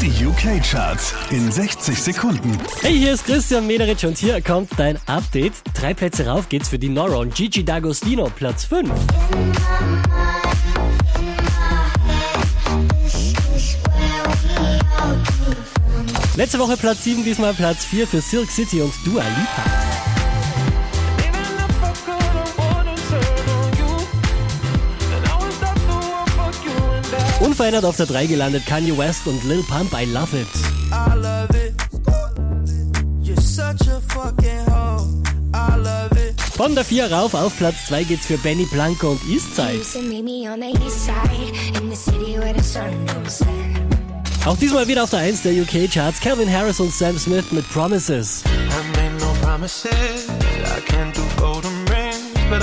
Die UK-Charts in 60 Sekunden. Hey, hier ist Christian Mederich und hier kommt dein Update. Drei Plätze rauf geht's für die Nora und Gigi D'Agostino, Platz 5. Letzte Woche Platz 7, diesmal Platz 4 für Silk City und Dua Lipa. Unverändert auf der 3 gelandet Kanye West und Lil Pump, I Love It. I love it. You're such a fucking hoe. I love it. Von der 4 rauf auf Platz 2 geht's für Benny Blanco und Eastside. Auch diesmal wieder auf der 1 der UK-Charts Calvin Harris und Sam Smith mit Promises. No rings, but